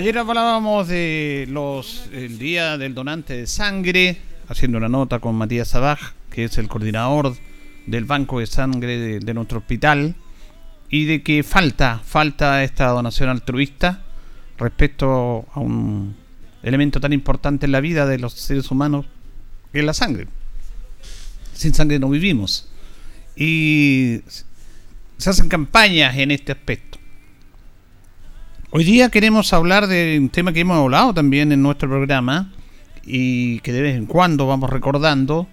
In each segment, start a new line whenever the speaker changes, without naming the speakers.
Ayer hablábamos de los el día del donante de sangre, haciendo una nota con Matías Sabaj, que es el coordinador del banco de sangre de, nuestro hospital, y de que falta, falta esta donación altruista respecto a un elemento tan importante en la vida de los seres humanos, que es la sangre. Sin sangre no vivimos. Y se hacen campañas en este aspecto. Hoy día queremos hablar de un tema que hemos hablado también en nuestro programa y que de vez en cuando vamos recordando,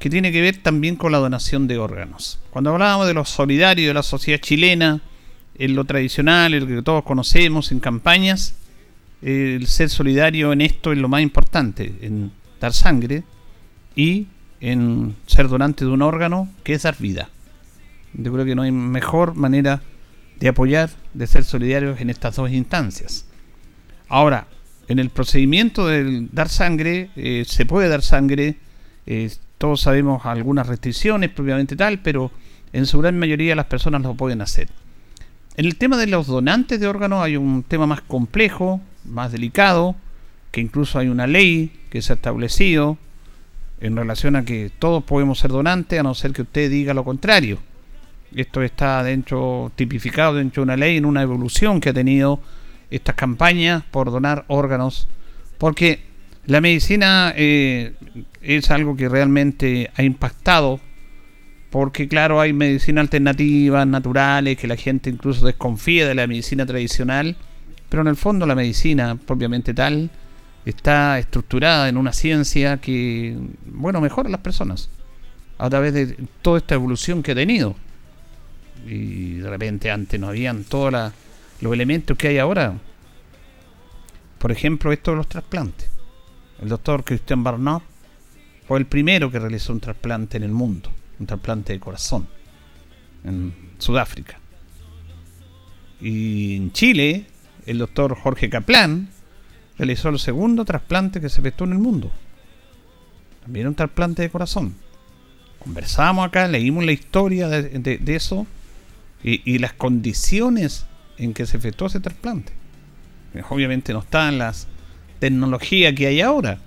que tiene que ver también con la donación de órganos. Cuando hablábamos de lo solidario de la sociedad chilena, en lo tradicional, en lo que todos conocemos, en campañas, el ser solidario en esto es lo más importante, en dar sangre y en ser donante de un órgano, que es dar vida. Yo creo que no hay mejor manera de apoyar, de ser solidarios en estas dos instancias. Ahora, en el procedimiento de dar sangre, eh, se puede dar sangre, eh, todos sabemos algunas restricciones propiamente tal, pero en su gran mayoría las personas lo pueden hacer. En el tema de los donantes de órganos hay un tema más complejo, más delicado, que incluso hay una ley que se ha establecido en relación a que todos podemos ser donantes a no ser que usted diga lo contrario. Esto está dentro, tipificado dentro de una ley, en una evolución que ha tenido estas campañas por donar órganos, porque la medicina eh, es algo que realmente ha impactado, porque claro, hay medicina alternativas, naturales, que la gente incluso desconfía de la medicina tradicional, pero en el fondo la medicina propiamente tal está estructurada en una ciencia que, bueno, mejora a las personas a través de toda esta evolución que ha tenido y de repente antes no habían todos los elementos que hay ahora. Por ejemplo, esto de los trasplantes. El doctor Christian Barnard fue el primero que realizó un trasplante en el mundo, un trasplante de corazón, en Sudáfrica. Y en Chile, el doctor Jorge Kaplan realizó el segundo trasplante que se efectuó en el mundo. También un trasplante de corazón. Conversamos acá, leímos la historia de eso y, las condiciones en que se efectuó ese trasplante. Obviamente no están las tecnologías que hay ahora.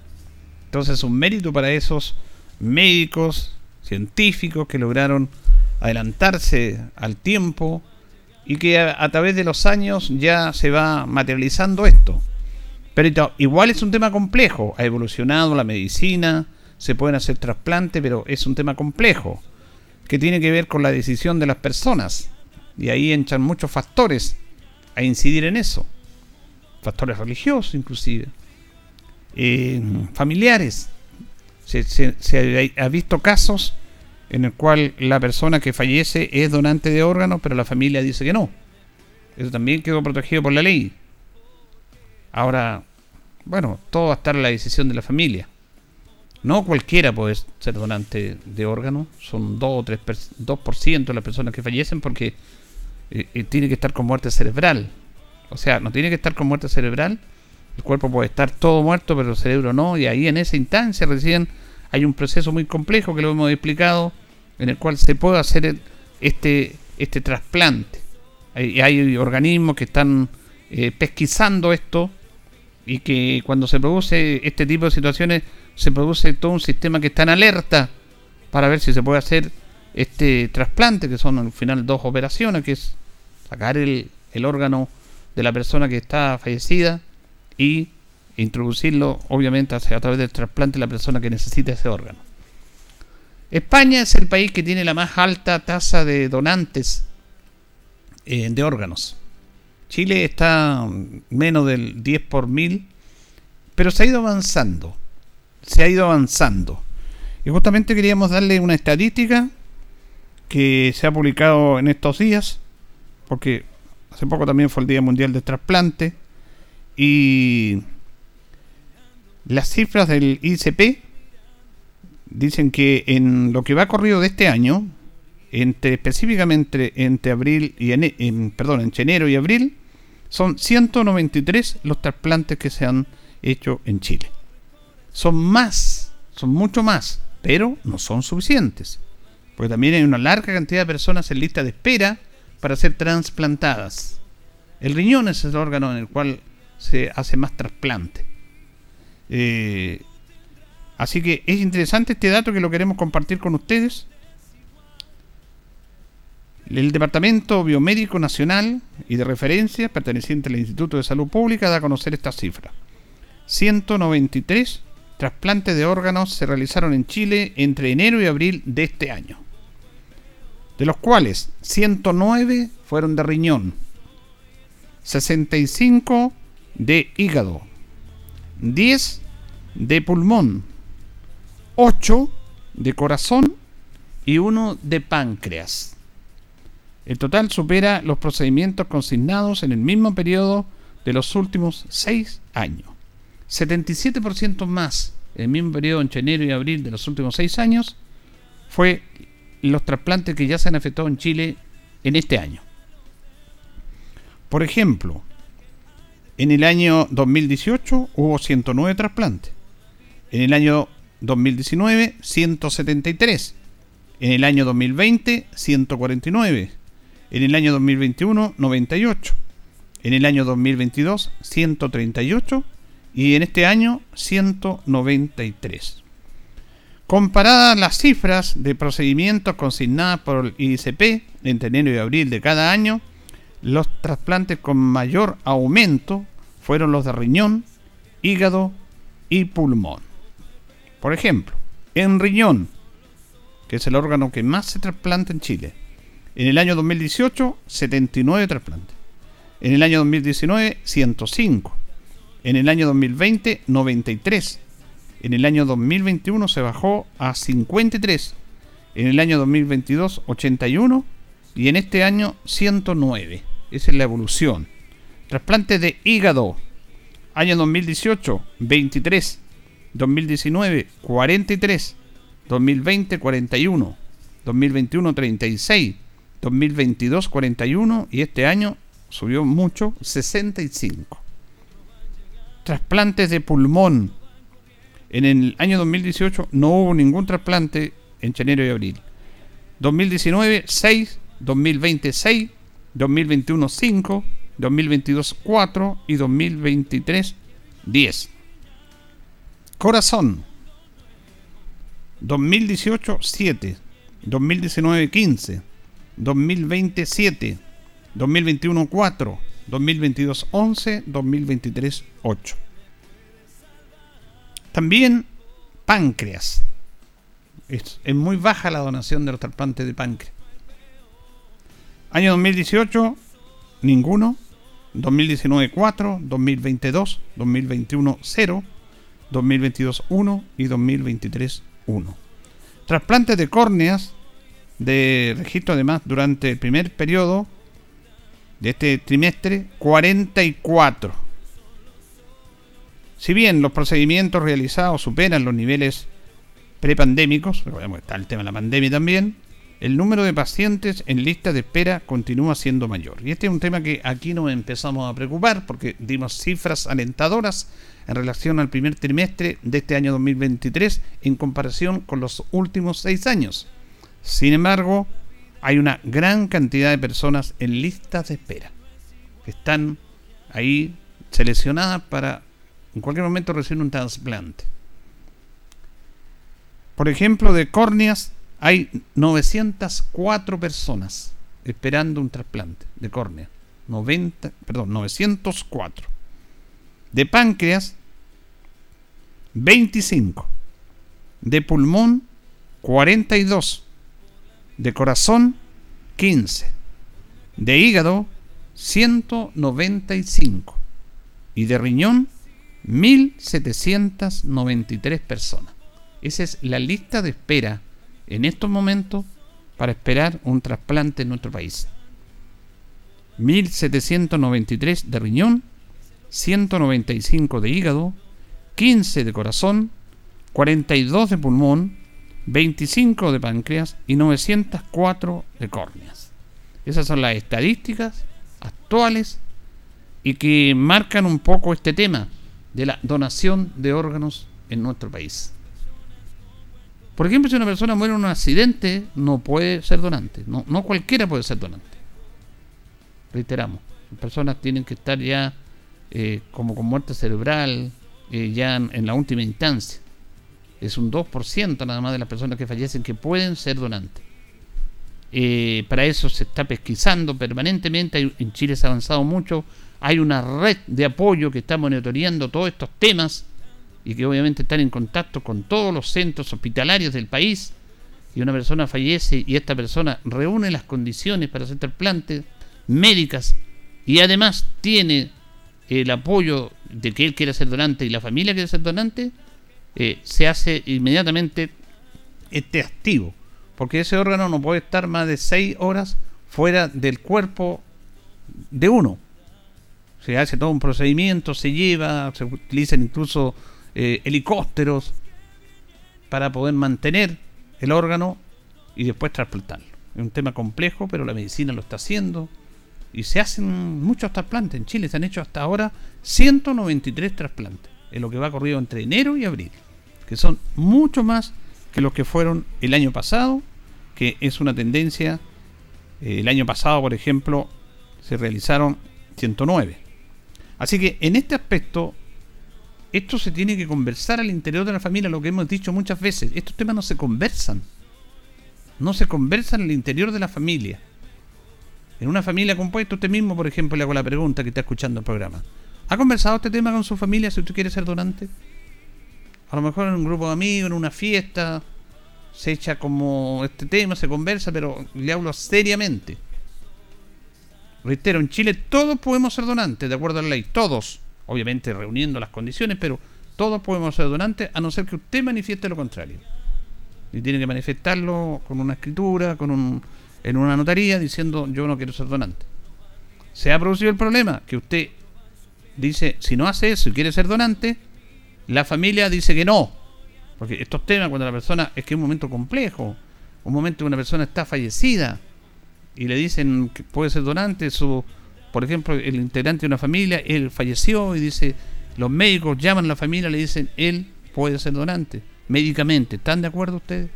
Entonces es un mérito para esos médicos, científicos que lograron adelantarse al tiempo y que a, a, través de los años ya se va materializando esto. Pero igual es un tema complejo, ha evolucionado la medicina, se pueden hacer trasplantes, pero es un tema complejo, que tiene que ver con la decisión de las personas. Y ahí entran muchos factores a incidir en eso. Factores religiosos inclusive. Eh, familiares. Se, ha visto casos en el cual la persona que fallece es donante de órganos, pero la familia dice que no. Eso también quedó protegido por la ley. Ahora, bueno, todo va a estar en la decisión de la familia. No cualquiera puede ser donante de órganos, son 2 o 3 2% de las personas que fallecen porque tiene que estar con muerte cerebral. O sea, no tiene que estar con muerte cerebral El cuerpo puede estar todo muerto, pero el cerebro no, y ahí en esa instancia recién hay un proceso muy complejo que lo hemos explicado, en el cual se puede hacer este, este trasplante. Hay, hay organismos que están eh, pesquisando esto y que cuando se produce este tipo de situaciones se produce todo un sistema que está en alerta para ver si se puede hacer este trasplante, que son al final dos operaciones, que es sacar el, el órgano de la persona que está fallecida y introducirlo obviamente a través del trasplante la persona que necesita ese órgano. España es el país que tiene la más alta tasa de donantes eh, de órganos. Chile está menos del 10 por mil, pero se ha ido avanzando. Se ha ido avanzando. Y justamente queríamos darle una estadística que se ha publicado en estos días, porque hace poco también fue el Día Mundial del Trasplante, y las cifras del ICP dicen que en lo que va corrido de este año, entre específicamente entre abril y en, perdón, entre enero y abril, son 193 los trasplantes que se han hecho en Chile. Son más, son mucho más, pero no son suficientes. Porque también hay una larga cantidad de personas en lista de espera para ser trasplantadas. El riñón es el órgano en el cual se hace más trasplante. Eh, así que es interesante este dato que lo queremos compartir con ustedes. El Departamento Biomédico Nacional y de Referencia, perteneciente al Instituto de Salud Pública, da a conocer esta cifra. 193 trasplantes de órganos se realizaron en Chile entre enero y abril de este año, de los cuales 109 fueron de riñón, 65 de hígado, 10 de pulmón, 8 de corazón y 1 de páncreas. El total supera los procedimientos consignados en el mismo periodo de los últimos 6 años. 77% más en el mismo periodo entre enero y abril de los últimos 6 años fue los trasplantes que ya se han efectuado en Chile en este año. Por ejemplo, en el año 2018 hubo 109 trasplantes. En el año 2019, 173. En el año 2020, 149. En el año 2021, 98. En el año 2022, 138. Y en este año, 193. Comparadas las cifras de procedimientos consignadas por el ICP entre enero y abril de cada año, los trasplantes con mayor aumento fueron los de riñón, hígado y pulmón. Por ejemplo, en riñón, que es el órgano que más se trasplanta en Chile, en el año 2018, 79 trasplantes. En el año 2019, 105. En el año 2020, 93. En el año 2021 se bajó a 53. En el año 2022, 81. Y en este año, 109. Esa es la evolución. Trasplante de hígado. Año 2018, 23. 2019, 43. 2020, 41. 2021, 36. 2022, 41. Y este año subió mucho, 65. Trasplantes de pulmón. En el año 2018 no hubo ningún trasplante en enero y abril. 2019, 6. 2020, 6. 2021 5, 2022 4 y 2023 10. Corazón. 2018 7, 2019 15, 2020 7, 2021 4, 2022 11, 2023 8. También páncreas. Es, muy baja la donación de los trasplantes de páncreas. Año 2018, ninguno. 2019, 4. 2022, 2021, 0. 2022, 1. Y 2023, 1. Trasplantes de córneas de registro además durante el primer periodo de este trimestre, 44. Si bien los procedimientos realizados superan los niveles prepandémicos, está el tema de la pandemia también, el número de pacientes en lista de espera continúa siendo mayor. Y este es un tema que aquí nos empezamos a preocupar porque dimos cifras alentadoras en relación al primer trimestre de este año 2023 en comparación con los últimos seis años. Sin embargo, hay una gran cantidad de personas en listas de espera que están ahí seleccionadas para en cualquier momento recibir un trasplante. Por ejemplo, de córneas hay 904 personas esperando un trasplante de córnea. 90, perdón, 904. De páncreas, 25. De pulmón, 42. De corazón, 15. De hígado, 195. Y de riñón, 1793 personas. Esa es la lista de espera en estos momentos para esperar un trasplante en nuestro país. 1793 de riñón, 195 de hígado, 15 de corazón, 42 de pulmón, 25 de páncreas y 904 de córneas. Esas son las estadísticas actuales y que marcan un poco este tema de la donación de órganos en nuestro país. Por ejemplo, si una persona muere en un accidente, no puede ser donante. No, no cualquiera puede ser donante. Reiteramos, personas tienen que estar ya eh, como con muerte cerebral, eh, ya en, la última instancia. Es un 2% nada más de las personas que fallecen que pueden ser donantes. Eh, para eso se está pesquisando permanentemente. en Chile se ha avanzado mucho. Hay una red de apoyo que está monitoreando todos estos temas y que obviamente están en contacto con todos los centros hospitalarios del país y una persona fallece y esta persona reúne las condiciones para hacer trasplantes médicas y además tiene el apoyo de que él quiere ser donante y la familia quiere ser donante, eh, se hace inmediatamente este activo. Porque ese órgano no puede estar más de seis horas fuera del cuerpo de uno. Se hace todo un procedimiento, se lleva, se utilizan incluso eh, helicópteros para poder mantener el órgano y después trasplantarlo. Es un tema complejo, pero la medicina lo está haciendo y se hacen muchos trasplantes. En Chile se han hecho hasta ahora 193 trasplantes en lo que va corrido entre enero y abril, que son mucho más que los que fueron el año pasado, que es una tendencia. Eh, el año pasado, por ejemplo, se realizaron 109. Así que en este aspecto esto se tiene que conversar al interior de la familia, lo que hemos dicho muchas veces. Estos temas no se conversan. No se conversan al interior de la familia. En una familia compuesta, usted mismo, por ejemplo, le hago la pregunta que está escuchando el programa. ¿Ha conversado este tema con su familia si usted quiere ser donante? A lo mejor en un grupo de amigos, en una fiesta, se echa como este tema, se conversa, pero le hablo seriamente. Reitero, en Chile todos podemos ser donantes, de acuerdo a la ley, todos obviamente reuniendo las condiciones, pero todos podemos ser donantes a no ser que usted manifieste lo contrario. Y tiene que manifestarlo con una escritura, con un, en una notaría, diciendo yo no quiero ser donante. Se ha producido el problema que usted dice, si no hace eso y quiere ser donante, la familia dice que no. Porque estos temas, cuando la persona, es que es un momento complejo, un momento que una persona está fallecida y le dicen que puede ser donante, su por ejemplo, el integrante de una familia, él falleció y dice, los médicos llaman a la familia y le dicen, él puede ser donante, médicamente. ¿Están de acuerdo ustedes?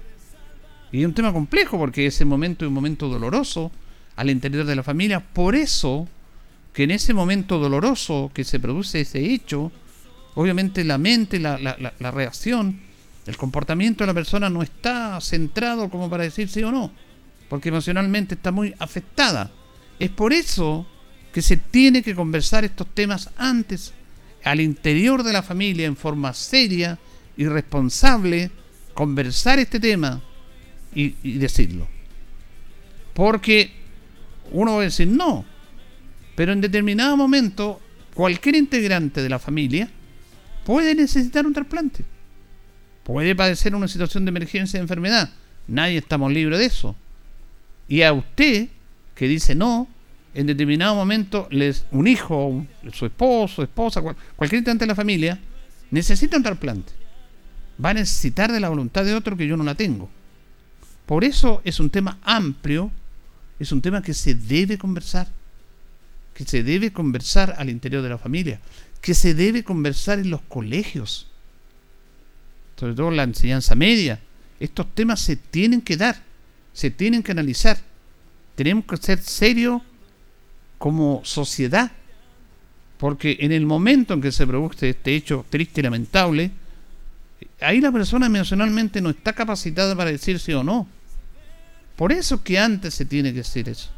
Y es un tema complejo porque ese momento es un momento doloroso al interior de la familia. Por eso que en ese momento doloroso que se produce ese hecho, obviamente la mente, la, la, la reacción, el comportamiento de la persona no está centrado como para decir sí o no, porque emocionalmente está muy afectada. Es por eso que se tiene que conversar estos temas antes, al interior de la familia, en forma seria y responsable, conversar este tema y, decirlo. Porque uno va a decir no, pero en determinado momento cualquier integrante de la familia puede necesitar un trasplante. Puede padecer una situación de emergencia de enfermedad. Nadie estamos libres de eso. Y a usted que dice no, en determinado momento les, un hijo, su esposo, esposa, cualquier integrante de la familia, necesita un trasplante. Va a necesitar de la voluntad de otro que yo no la tengo. Por eso es un tema amplio, es un tema que se debe conversar, que se debe conversar al interior de la familia, que se debe conversar en los colegios, sobre todo en la enseñanza media. Estos temas se tienen que dar, se tienen que analizar. Tenemos que ser serios como sociedad, porque en el momento en que se produce este hecho triste y lamentable, ahí la persona emocionalmente no está capacitada para decir sí o no. Por eso que antes se tiene que decir eso.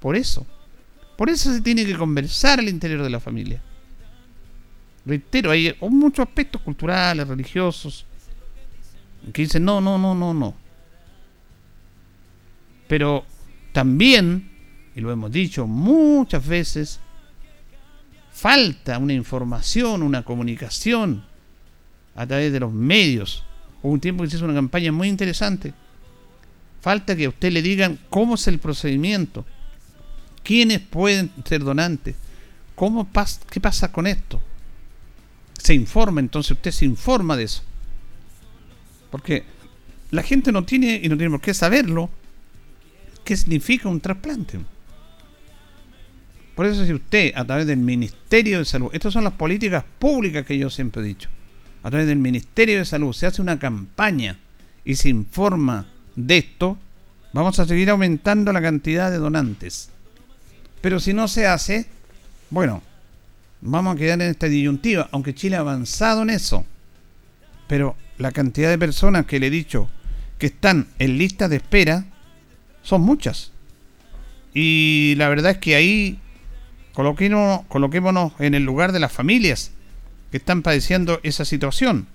Por eso. Por eso se tiene que conversar al interior de la familia. Reitero, hay muchos aspectos culturales, religiosos, que dicen no, no, no, no, no. Pero también, y lo hemos dicho muchas veces, falta una información, una comunicación a través de los medios. Hubo un tiempo que se hizo una campaña muy interesante. Falta que a usted le digan cómo es el procedimiento, quiénes pueden ser donantes, cómo qué pasa con esto. Se informa, entonces usted se informa de eso. Porque la gente no tiene y no tiene por qué saberlo qué significa un trasplante. Por eso si usted a través del Ministerio de Salud, estas son las políticas públicas que yo siempre he dicho, a través del Ministerio de Salud se hace una campaña y se informa de esto, vamos a seguir aumentando la cantidad de donantes. Pero si no se hace, bueno, vamos a quedar en esta disyuntiva, aunque Chile ha avanzado en eso. Pero la cantidad de personas que le he dicho que están en lista de espera son muchas. Y la verdad es que ahí coloquémonos, coloquémonos en el lugar de las familias que están padeciendo esa situación.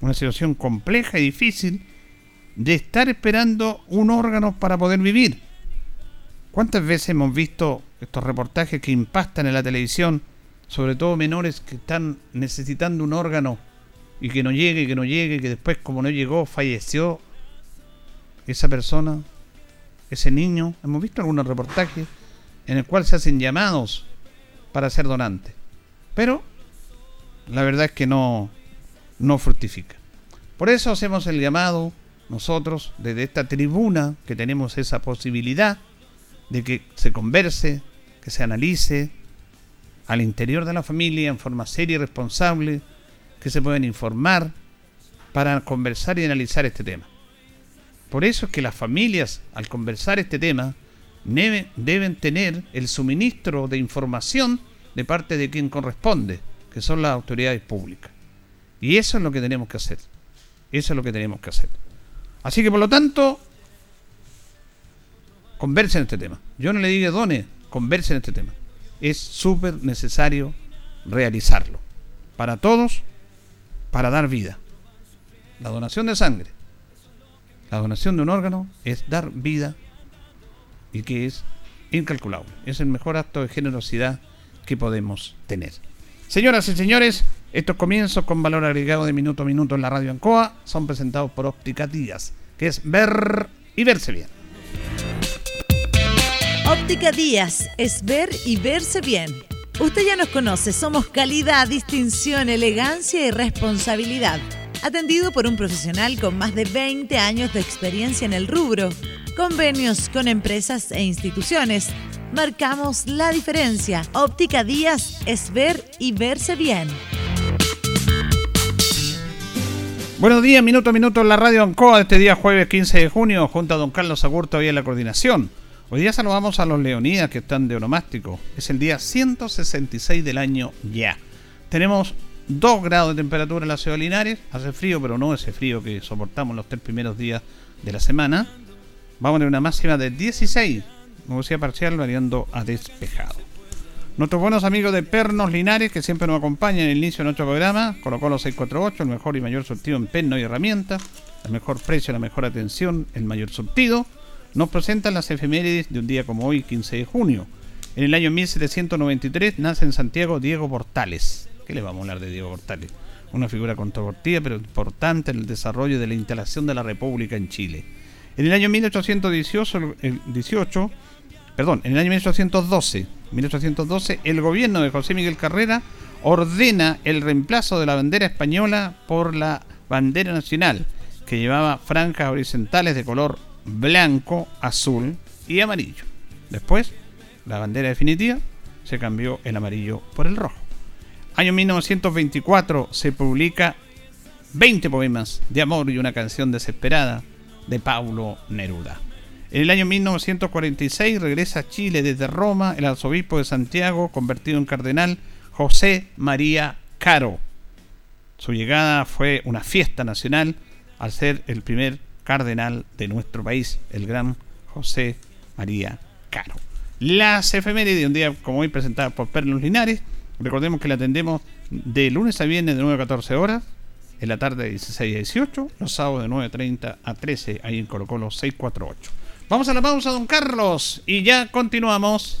Una situación compleja y difícil de estar esperando un órgano para poder vivir. ¿Cuántas veces hemos visto estos reportajes que impactan en la televisión, sobre todo menores que están necesitando un órgano y que no llegue, que no llegue, que después como no llegó falleció esa persona, ese niño? Hemos visto algunos reportajes en el cual se hacen llamados para ser donante. Pero la verdad es que no, no fructifica. Por eso hacemos el llamado nosotros desde esta tribuna que tenemos esa posibilidad de que se converse, que se analice al interior de la familia en forma seria y responsable, que se puedan informar para conversar y analizar este tema. Por eso es que las familias, al conversar este tema, deben tener el suministro de información de parte de quien corresponde, que son las autoridades públicas. Y eso es lo que tenemos que hacer. Eso es lo que tenemos que hacer. Así que por lo tanto, conversen este tema. Yo no le digo done, conversen este tema. Es súper necesario realizarlo. Para todos, para dar vida. La donación de sangre, la donación de un órgano es dar vida y que es incalculable. Es el mejor acto de generosidad que podemos tener. Señoras y señores, estos comienzos con valor agregado de minuto a minuto en la radio Ancoa son presentados por Óptica Díaz, que es ver y verse bien.
Óptica Díaz es ver y verse bien. Usted ya nos conoce, somos calidad, distinción, elegancia y responsabilidad. Atendido por un profesional con más de 20 años de experiencia en el rubro. Convenios con empresas e instituciones marcamos la diferencia. Óptica Díaz es ver y verse bien.
Buenos días, minuto a minuto en la radio Ancoa este día jueves 15 de junio, junto a don Carlos Agurto y en la coordinación. Hoy día saludamos a los leonidas que están de onomástico. Es el día 166 del año ya. Tenemos 2 grados de temperatura en la ciudad de Linares. Hace frío, pero no ese frío que soportamos los tres primeros días de la semana. Vamos a tener una máxima de 16 nubosidad parcial variando a despejado. Nuestros buenos amigos de Pernos Linares, que siempre nos acompañan en el inicio de nuestro programa, colocó los 648, el mejor y mayor surtido en perno y herramientas, el mejor precio, la mejor atención, el mayor surtido, nos presentan las efemérides de un día como hoy, 15 de junio. En el año 1793 nace en Santiago Diego Portales. ¿Qué le vamos a hablar de Diego Portales? Una figura controvertida pero importante en el desarrollo de la instalación de la República en Chile. En el año 1818, el 18, perdón, en el año 1812, 1812, el gobierno de José Miguel Carrera ordena el reemplazo de la bandera española por la bandera nacional, que llevaba franjas horizontales de color blanco, azul y amarillo. Después, la bandera definitiva se cambió el amarillo por el rojo. Año 1924 se publica 20 poemas de amor y una canción desesperada de Paulo Neruda. En el año 1946 regresa a Chile desde Roma el arzobispo de Santiago, convertido en cardenal, José María Caro. Su llegada fue una fiesta nacional al ser el primer cardenal de nuestro país, el gran José María Caro. Las efemérides, un día como hoy presentada por Perlos Linares, recordemos que la atendemos de lunes a viernes de 9 a 14 horas, en la tarde de 16 a 18, los sábados de 9.30 a 13, ahí en Colo Colo 648. Vamos a la pausa, don Carlos, y ya continuamos.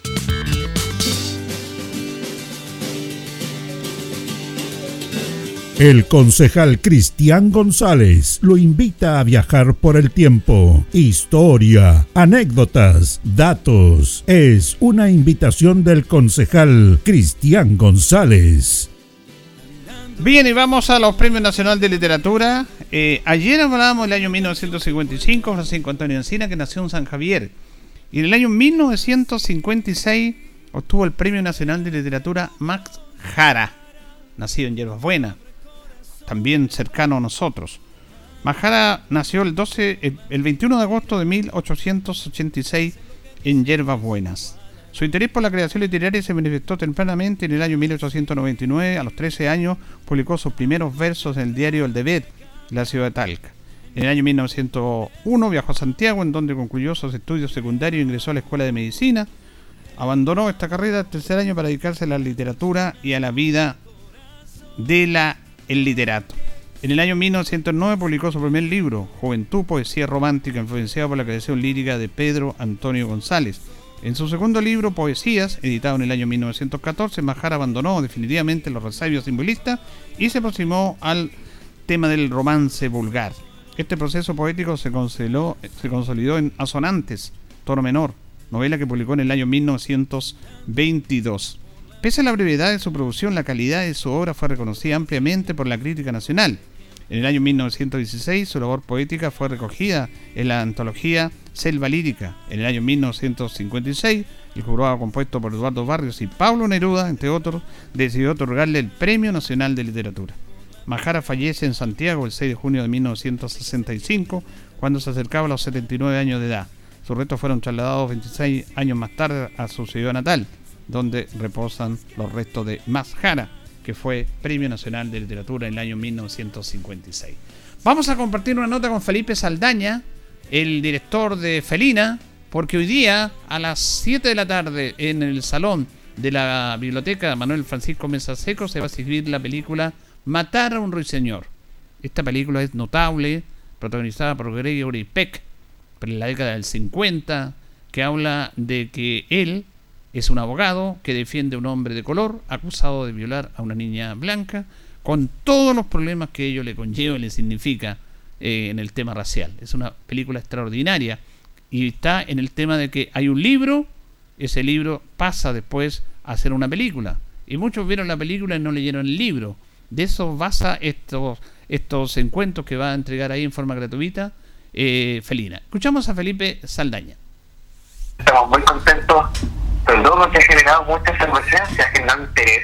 El concejal Cristian González lo invita a viajar por el tiempo. Historia, anécdotas, datos. Es una invitación del concejal Cristian González.
Bien, y vamos a los Premios Nacional de Literatura. Eh, ayer hablábamos del año 1955, Francisco Antonio Encina, que nació en San Javier. Y en el año 1956 obtuvo el Premio Nacional de Literatura Max Jara, nacido en Hierbas Buenas también cercano a nosotros. Majara nació el, 12, el 21 de agosto de 1886 en Yerbas Buenas. Su interés por la creación literaria se manifestó tempranamente en el año 1899. A los 13 años publicó sus primeros versos en el diario El Deber, la ciudad de Talca. En el año 1901 viajó a Santiago, en donde concluyó sus estudios secundarios e ingresó a la Escuela de Medicina. Abandonó esta carrera el tercer año para dedicarse a la literatura y a la vida de la el literato. En el año 1909 publicó su primer libro, Juventud, Poesía Romántica, influenciado por la creación lírica de Pedro Antonio González. En su segundo libro, Poesías, editado en el año 1914, Majara abandonó definitivamente los resabios simbolistas y se aproximó al tema del romance vulgar. Este proceso poético se consolidó, se consolidó en Asonantes, Toro Menor, novela que publicó en el año 1922. Pese a la brevedad de su producción, la calidad de su obra fue reconocida ampliamente por la crítica nacional. En el año 1916 su labor poética fue recogida en la antología Selva Lírica. En el año 1956 el jurado compuesto por Eduardo Barrios y Pablo Neruda, entre otros, decidió otorgarle el Premio Nacional de Literatura. Majara fallece en Santiago el 6 de junio de 1965, cuando se acercaba a los 79 años de edad. Sus restos fueron trasladados 26 años más tarde a su ciudad natal, donde reposan los restos de Majara, que fue Premio Nacional de Literatura en el año 1956. Vamos a compartir una nota con Felipe Saldaña, el director de Felina, porque hoy día a las 7 de la tarde en el salón de la biblioteca Manuel Francisco Mesa Seco se va a exhibir la película Matar a un ruiseñor. Esta película es notable, protagonizada por Gregory Peck, en la década del 50, que habla de que él es un abogado que defiende a un hombre de color acusado de violar a una niña blanca, con todos los problemas que ello le conlleva y le significa eh, en el tema racial. Es una película extraordinaria y está en el tema de que hay un libro, ese libro pasa después a ser una película. Y muchos vieron la película y no leyeron el libro. De eso basa estos, estos encuentros que va a entregar ahí en forma gratuita eh, Felina. Escuchamos a Felipe Saldaña.
Estamos muy contentos, pero luego que ha generado mucha efervescencia, ha generado interés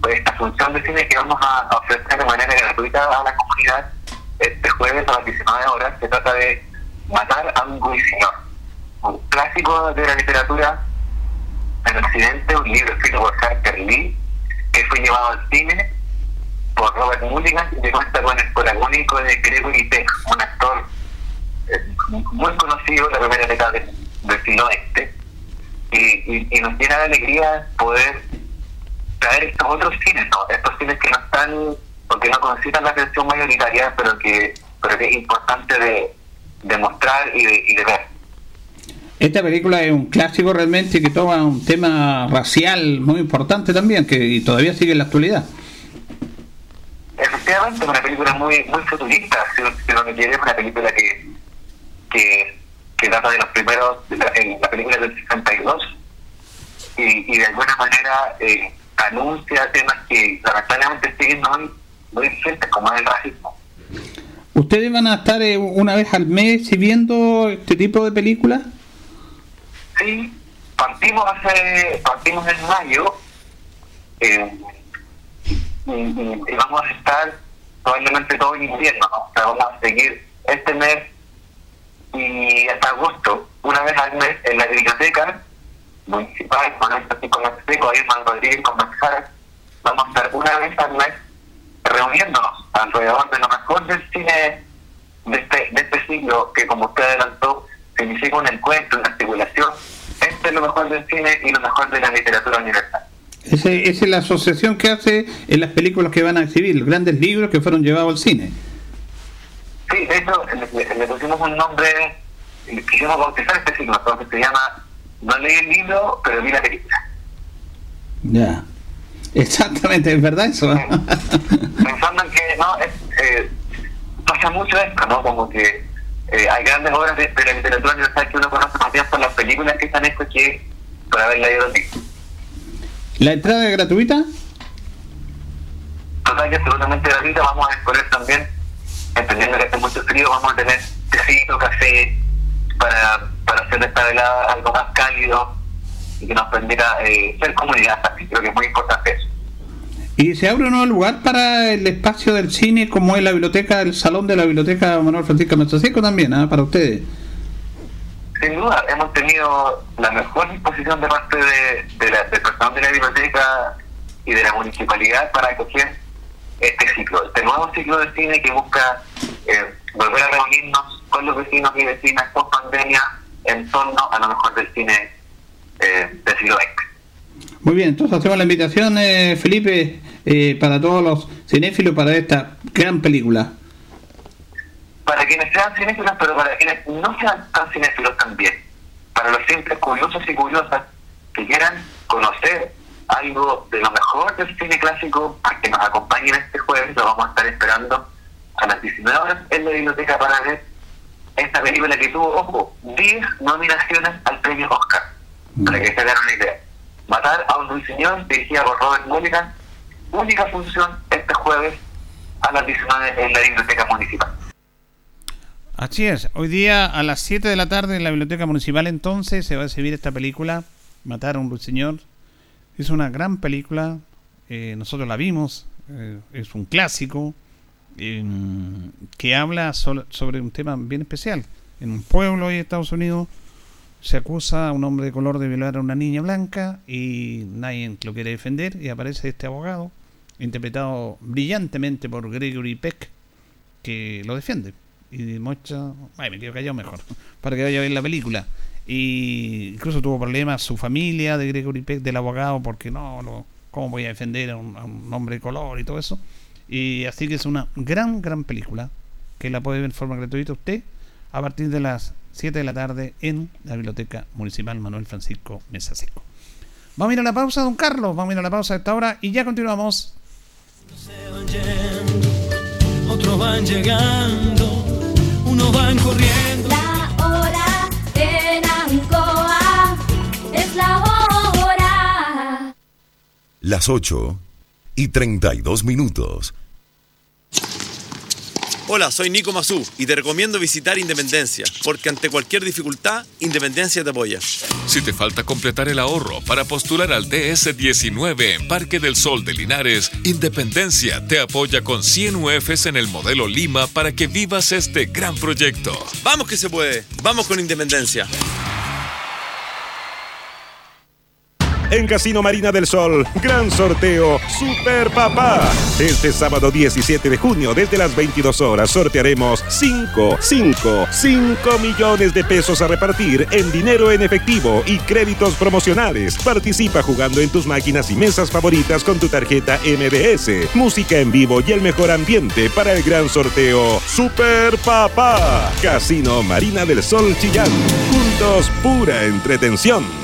por esta función de cine que vamos a ofrecer de manera gratuita a la comunidad este jueves a las 19 horas. Se trata de Matar a un ruiseñor, un clásico de la literatura en Occidente, un libro escrito por Harper Lee, que fue llevado al cine por Robert Mulligan y que cuenta con el protagónico de Gregory Peck, un actor eh, muy conocido en la primera década del, siglo XX. Y, nos llena de alegría poder traer estos otros cines, ¿no? estos cines que no están, porque no consideran la atención mayoritaria, pero que, pero que es importante de demostrar y de, ver.
Esta película es un clásico realmente que toma un tema racial muy importante también, que todavía sigue en la actualidad.
Efectivamente, es una película muy muy futurista, si, si me quiere, es una película que, que, que data de los primeros, de la, en la película del 62, y, y de alguna manera eh, anuncia temas que lamentablemente siguen hoy muy vigentes, como es el racismo.
¿Ustedes van a estar eh, una vez al mes viendo este tipo de películas?
Sí, partimos hace, partimos en mayo eh, y, vamos a estar probablemente todo el invierno, ¿no? O sea, vamos a seguir este mes y hasta agosto, una vez al mes en la biblioteca municipal, con el con Seco, en Rodríguez con Max vamos a estar una vez al mes reuniéndonos alrededor de lo mejor del cine de este, de este siglo, que como usted adelantó, significa un encuentro, una articulación entre lo mejor del cine y lo mejor de la literatura universal.
Esa es la asociación que hace en las películas que van a exhibir, los grandes libros que fueron llevados al cine.
Sí, de hecho, le, pusimos un nombre, quisimos bautizar este ciclo, que se llama No leí el libro, pero vi la película.
Ya. Exactamente, es verdad eso.
Pensando en que no, eh, pasa mucho esto, ¿no? Como que eh, hay grandes obras de, la literatura universal que uno conoce más bien por las películas que están hechas que por haber leído el.
¿La entrada es gratuita?
Total y absolutamente gratuita. Vamos a exponer también, entendiendo que hace mucho frío, vamos a tener tecito, café, para, para hacer esta velada algo más cálido y que nos permita eh, ser comunidad también. Creo que es muy importante eso.
¿Y se abre un nuevo lugar para el espacio del cine como es la biblioteca, el salón de la biblioteca Manuel Francisco Mestraseco también, ¿ah? para ustedes?
Sin duda, hemos tenido la mejor disposición de parte de, la, del personal de la biblioteca y de la municipalidad para acoger este ciclo, este nuevo ciclo de cine que busca eh, volver a reunirnos con los vecinos y vecinas post pandemia en torno a lo mejor del cine eh, del siglo XX.
Muy bien, entonces hacemos la invitación, eh, Felipe, eh, para todos los cinéfilos para esta gran película.
Para quienes sean cinéfilos, pero para quienes no sean tan cinéfilos también. Para los simples curiosos y curiosas que quieran conocer algo de lo mejor del cine clásico, a que nos acompañen este jueves, lo vamos a estar esperando a las 19 horas en la biblioteca para ver esta película que tuvo, ojo, 10 nominaciones al premio Oscar, para que se hagan una idea. Matar a un ruiseñor, dirigida por Robert Mulligan, única función este jueves a las 19 en la Biblioteca Municipal.
Así es, hoy día a las 7 de la tarde en la Biblioteca Municipal entonces se va a exhibir esta película, Matar a un ruiseñor. Es una gran película, eh, nosotros la vimos, eh, es un clásico em, que habla sobre un tema bien especial. En un pueblo de Estados Unidos se acusa a un hombre de color de violar a una niña blanca y nadie lo quiere defender y aparece este abogado, interpretado brillantemente por Gregory Peck, que lo defiende y muestra, ay, me quedo callado mejor, para que vaya a ver la película. Y incluso tuvo problemas su familia de Gregory Peck, del abogado, porque no, no ¿cómo voy a defender a un, hombre de color y todo eso? Y así que es una gran, gran película que la puede ver de forma gratuita usted a partir de las 7 de la tarde en la Biblioteca Municipal Manuel Francisco Mesa Seco. Vamos a ir a la pausa, don Carlos, vamos a ir a la pausa a esta hora y ya continuamos.
otros van llegando uno van corriendo.
Las 8 y 32 minutos.
Hola, soy Nico Mazú y te recomiendo visitar Independencia, porque ante cualquier dificultad, Independencia te apoya.
Si te falta completar el ahorro para postular al DS19 en Parque del Sol de Linares, Independencia te apoya con 100 UFs en el modelo Lima para que vivas este gran proyecto.
Vamos que se puede, vamos con Independencia.
En Casino Marina del Sol. Gran sorteo Super Papá. Este sábado 17 de junio, desde las 22 horas, sortearemos 5, 5, 5 millones de pesos a repartir en dinero en efectivo y créditos promocionales. Participa jugando en tus máquinas y mesas favoritas con tu tarjeta MBS. Música en vivo y el mejor ambiente para el gran sorteo Super Papá. Casino Marina del Sol Chillán. Juntos, pura entretención.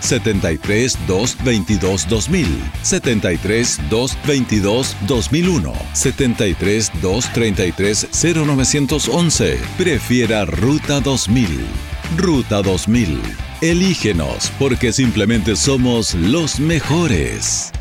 73 222 2000, 73 222 2001, 73 233 0911. Prefiera Ruta 2000. Ruta 2000. Elígenos porque simplemente somos los mejores.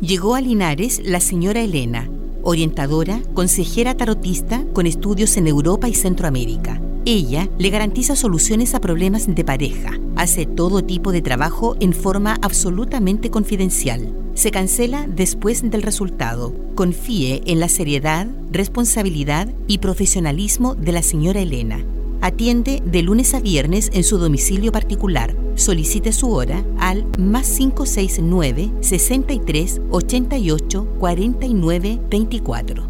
Llegó a Linares la señora Elena, orientadora, consejera tarotista con estudios en Europa y Centroamérica ella le garantiza soluciones a problemas de pareja. Hace todo tipo de trabajo en forma absolutamente confidencial. Se cancela después del resultado. Confíe en la seriedad, responsabilidad y profesionalismo de la señora Elena. Atiende de lunes a viernes en su domicilio particular. Solicite su hora al más 569 63 88 49 24.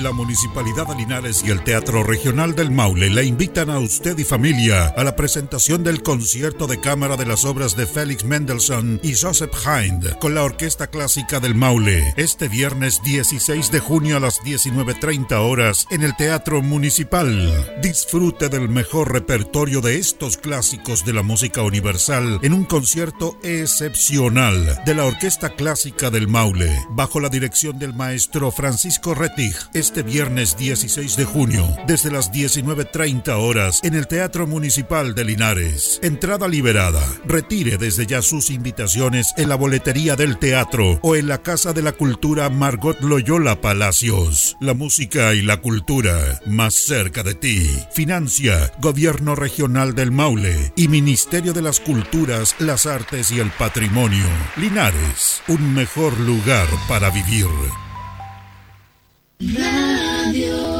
La Municipalidad de Linares y el Teatro Regional del Maule le invitan a usted y familia a la presentación del concierto de cámara de las obras de Félix Mendelssohn y Joseph Hind con la Orquesta Clásica del Maule este viernes 16 de junio a las 19.30 horas en el Teatro Municipal. Disfrute del mejor repertorio de estos clásicos de la música universal en un concierto excepcional de la Orquesta Clásica del Maule bajo la dirección del maestro Francisco Rettig este viernes 16 de junio, desde las 19.30 horas, en el Teatro Municipal de Linares. Entrada liberada. Retire desde ya sus invitaciones en la boletería del teatro o en la Casa de la Cultura Margot Loyola Palacios. La música y la cultura más cerca de ti. Financia Gobierno Regional del Maule y Ministerio de las Culturas, las Artes y el Patrimonio. Linares, un mejor lugar para vivir.
Radio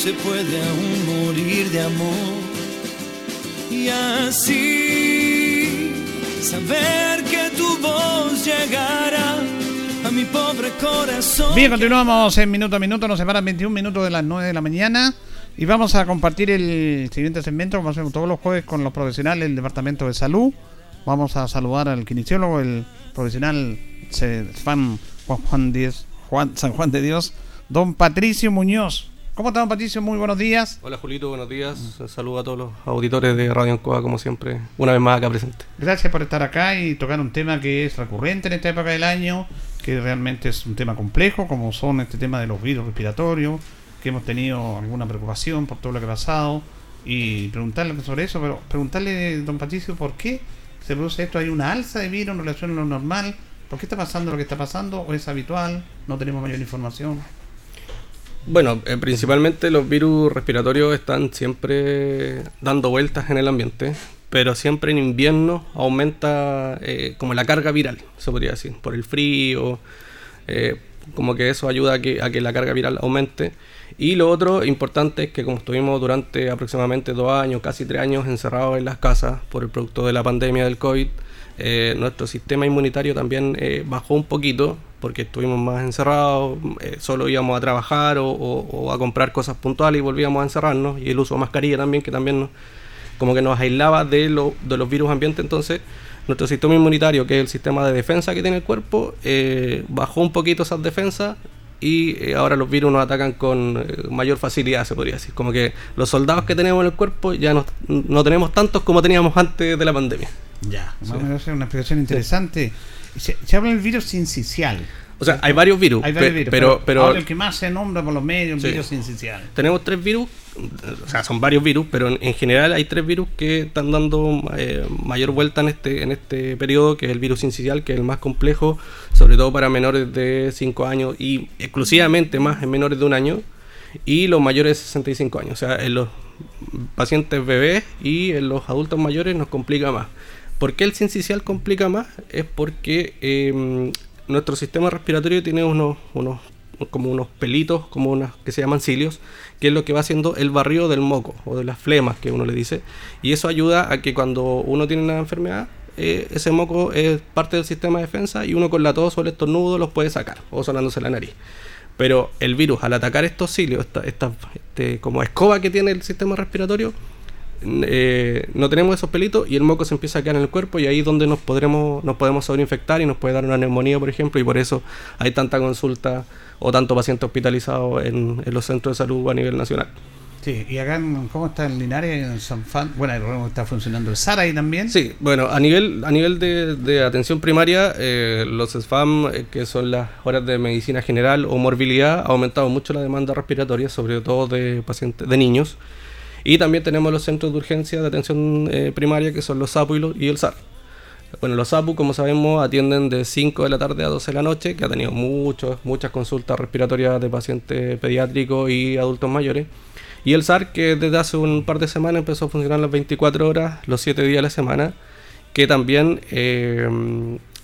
Se puede aún morir de amor. Y así saber que tu voz llegará a mi pobre corazón.
Bien, continuamos en minuto a minuto. Nos separan 21 minutos de las 9 de la mañana. Y vamos a compartir el siguiente segmento, como hacemos todos los jueves, con los profesionales del Departamento de Salud. Vamos a saludar al kinesiólogo, el profesional San Juan, de Dios, don Patricio Muñoz. ¿Cómo está, don Patricio? Muy buenos días.
Hola, Julito, buenos días. Saludo a todos los auditores de Radio Ancoa, como siempre, una vez más acá presente.
Gracias por estar acá y tocar un tema que es recurrente en esta época del año, que realmente es un tema complejo, como son este tema de los virus respiratorios, que hemos tenido alguna preocupación por todo lo que ha pasado, y preguntarle sobre eso, pero preguntarle, don Patricio, ¿por qué se produce esto? ¿Hay una alza de virus en relación a lo normal? ¿Por qué está pasando lo que está pasando? ¿O es habitual? ¿No tenemos mayor información?
Bueno, eh, principalmente los virus respiratorios están siempre dando vueltas en el ambiente, pero siempre en invierno aumenta eh, como la carga viral, se podría decir, por el frío, eh, como que eso ayuda a que, la carga viral aumente. Y lo otro importante es que como estuvimos durante aproximadamente dos años, casi tres años encerrados en las casas por el producto de la pandemia del COVID, nuestro sistema inmunitario también bajó un poquito porque estuvimos más encerrados, eh, solo íbamos a trabajar o, o- o a comprar cosas puntuales y volvíamos a encerrarnos y el uso de mascarilla también que también nos- como que nos aislaba de, lo- de los virus ambientes entonces nuestro sistema inmunitario que es el sistema de defensa que tiene el cuerpo eh, bajó un poquito esas defensas y eh, ahora los virus nos atacan con eh, mayor facilidad, se podría decir. Como que los soldados que tenemos en el cuerpo ya no, no tenemos tantos como teníamos antes de la pandemia.
Ya. Más o menos es una explicación interesante. Se, se habla del virus sincicial.
O sea, hay varios virus,
Hay varios virus,
pero- pero-
ahora el que más se nombra por los medios,
Sí.
el virus sincicial.
Tenemos tres virus, o sea, son varios virus, pero en, en general hay tres virus que están dando eh, mayor vuelta en este, en este periodo, que es el virus incisional, que es el más complejo, sobre todo para menores de 5 años y exclusivamente más en menores de un año, y los mayores de 65 años. O sea, en los pacientes bebés y en los adultos mayores nos complica más. ¿Por qué el sincicial complica más? Es porque eh, nuestro sistema respiratorio tiene unos, unos como unos pelitos, como unas que se llaman cilios, que es lo que va haciendo el barrido del moco o de las flemas que uno le dice. Y eso ayuda a que cuando uno tiene una enfermedad, eh, ese moco es parte del sistema de defensa y uno con la tos o el estornudo los puede sacar o sonándose la nariz. Pero el virus, al atacar estos cilios, esta, esta este, como escoba que tiene el sistema respiratorio, eh, no tenemos esos pelitos y el moco se empieza a quedar en el cuerpo y ahí es donde nos podremos nos podemos sobreinfectar y nos puede dar una neumonía por ejemplo y por eso hay tanta consulta o tanto paciente hospitalizado en, en los centros de salud a nivel nacional.
Sí, y acá, en- ¿cómo está en Linares, en San Fan? Bueno, está funcionando el SAR ahí también.
Sí, bueno, a nivel, a nivel de, de atención primaria, eh, los SFAM, eh, que son las horas de medicina general o morbilidad, ha aumentado mucho la demanda respiratoria, sobre todo de pacientes, de niños. Y también tenemos los centros de urgencia de atención eh, primaria, que son los SAPU y, los- y el SAR. Bueno, los SAPU, como sabemos, atienden de 5 de la tarde a 12 de la noche, que ha tenido muchos, muchas consultas respiratorias de pacientes pediátricos y adultos mayores. Y el SAR, que desde hace un par de semanas empezó a funcionar las 24 horas, los 7 días a la semana, que también eh,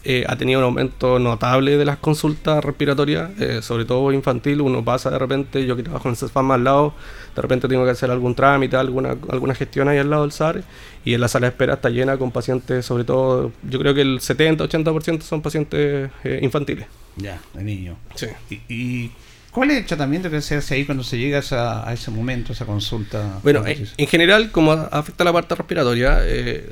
eh, ha tenido un aumento notable de las consultas respiratorias, eh, sobre todo infantil. Uno pasa de repente, yo que trabajo en CESFAM al lado, de repente tengo que hacer algún trámite, alguna, alguna gestión ahí al lado del SAR, y en la sala de espera está llena con pacientes, sobre todo, yo creo que el 70-80% son pacientes eh, infantiles.
Ya, de niño.
Sí.
¿Y, y cuál es el tratamiento que se hace ahí cuando se llega a, esa- a ese momento, a esa consulta?
Bueno, en, general, como afecta la parte respiratoria, eh,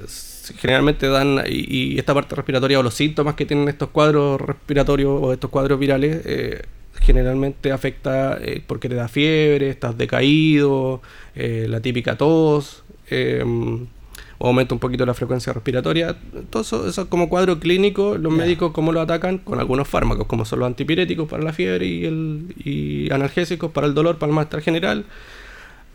generalmente dan, y, y esta parte respiratoria o los síntomas que tienen estos cuadros respiratorios o estos cuadros virales, eh, generalmente afecta eh, porque te da fiebre, estás decaído, eh, la típica tos, o aumenta un poquito la frecuencia respiratoria. Todo eso, eso como cuadro clínico, los médicos cómo lo atacan con algunos fármacos, como son los antipiréticos para la fiebre y, el, y analgésicos para el dolor, para el malestar general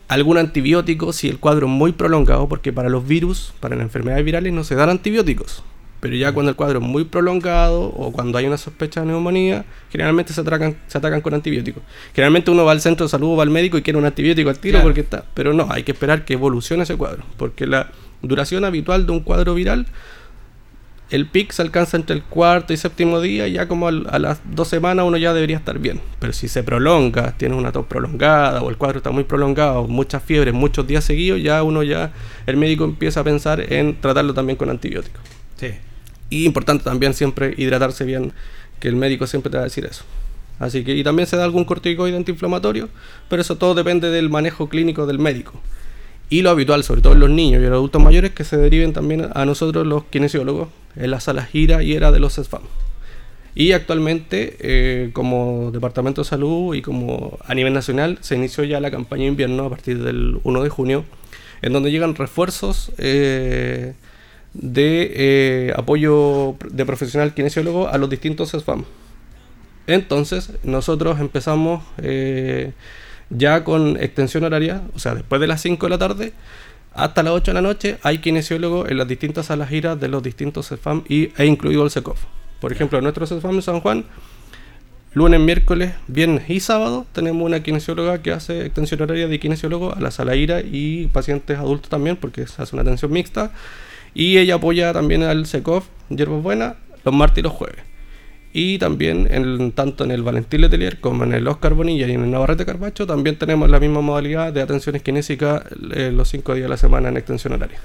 algún antibiótico si el cuadro es muy prolongado, porque para los virus, para las enfermedades virales no se dan antibióticos. Pero ya cuando el cuadro es muy prolongado o cuando hay una sospecha de neumonía, generalmente se atacan, se atacan con antibióticos. Generalmente uno va al centro de salud o va al médico y quiere un antibiótico al tiro
Claro.
porque está. Pero no, hay que esperar que evolucione ese cuadro. Porque la duración habitual de un cuadro viral, el pic se alcanza entre el cuarto y séptimo día y ya como al- a las dos semanas uno ya debería estar bien. Pero si se prolonga, tienes una tos prolongada o el cuadro está muy prolongado, muchas fiebres, muchos días seguidos, ya uno ya, el médico empieza a pensar en tratarlo también con antibióticos.
Sí.
Y importante también siempre hidratarse bien, que el médico siempre te va a decir eso. Así que, y también se da algún corticoide antiinflamatorio, pero eso todo depende del manejo clínico del médico. Y lo habitual, sobre todo en los niños y los adultos mayores, que se deriven también a nosotros los kinesiólogos en la sala gira y era de los SFAM. Y actualmente, eh, como Departamento de Salud y como a nivel nacional, se inició ya la campaña invierno a partir del 1 de junio, en donde llegan refuerzos eh, de eh, apoyo de profesional kinesiólogo a los distintos SFAM. Entonces, nosotros empezamos eh, Ya con extensión horaria, o sea, después de las 5 de la tarde hasta las 8 de la noche, hay kinesiólogos en las distintas salas giras de los distintos CEFAM y, e incluido el SECOF. Por ejemplo, en nuestro de San Juan, lunes, miércoles, viernes y sábado tenemos una kinesióloga que hace extensión horaria de kinesiólogo a la sala IRA y pacientes adultos también, porque se hace una atención mixta. Y ella apoya también al SECOF, Hierbas Buenas, los martes y los jueves. Y también, en, tanto en el Valentín Letelier como en el Oscar Bonilla y en el Navarrete Carbacho, también tenemos la misma modalidad de atenciones kinésicas eh, los cinco días de la semana en extensión horaria.